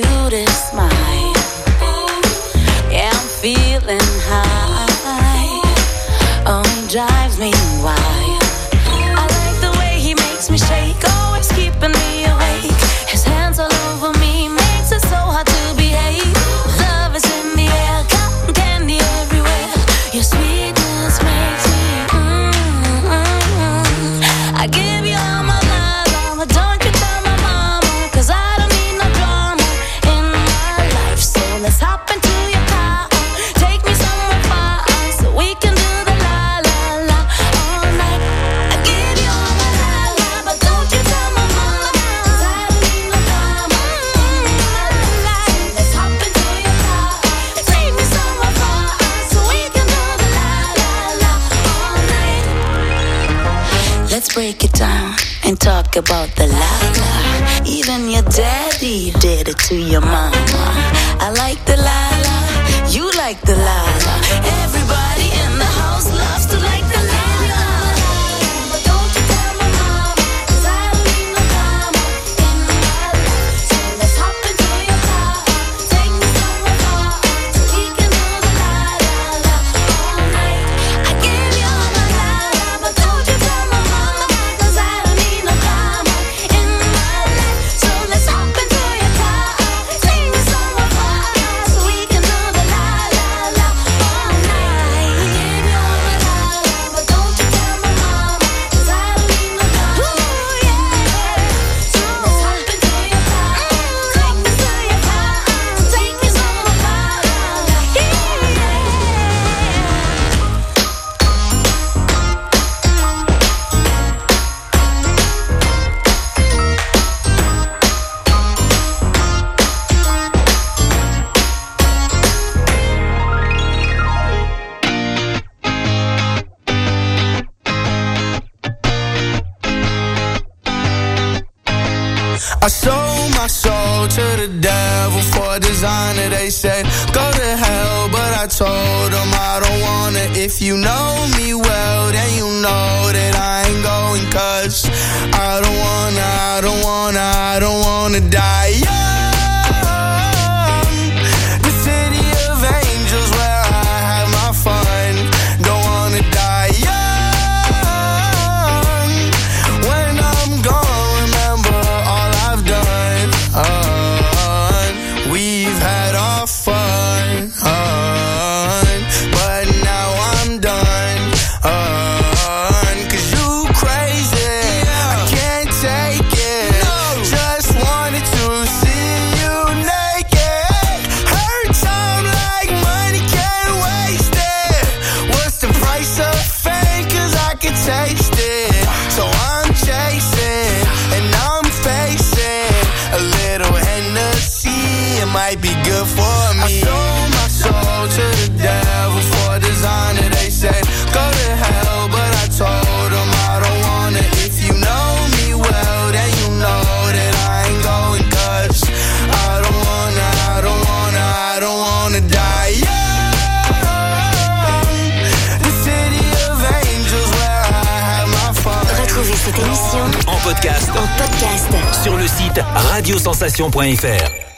cutest you know sur le site radiosensation.fr.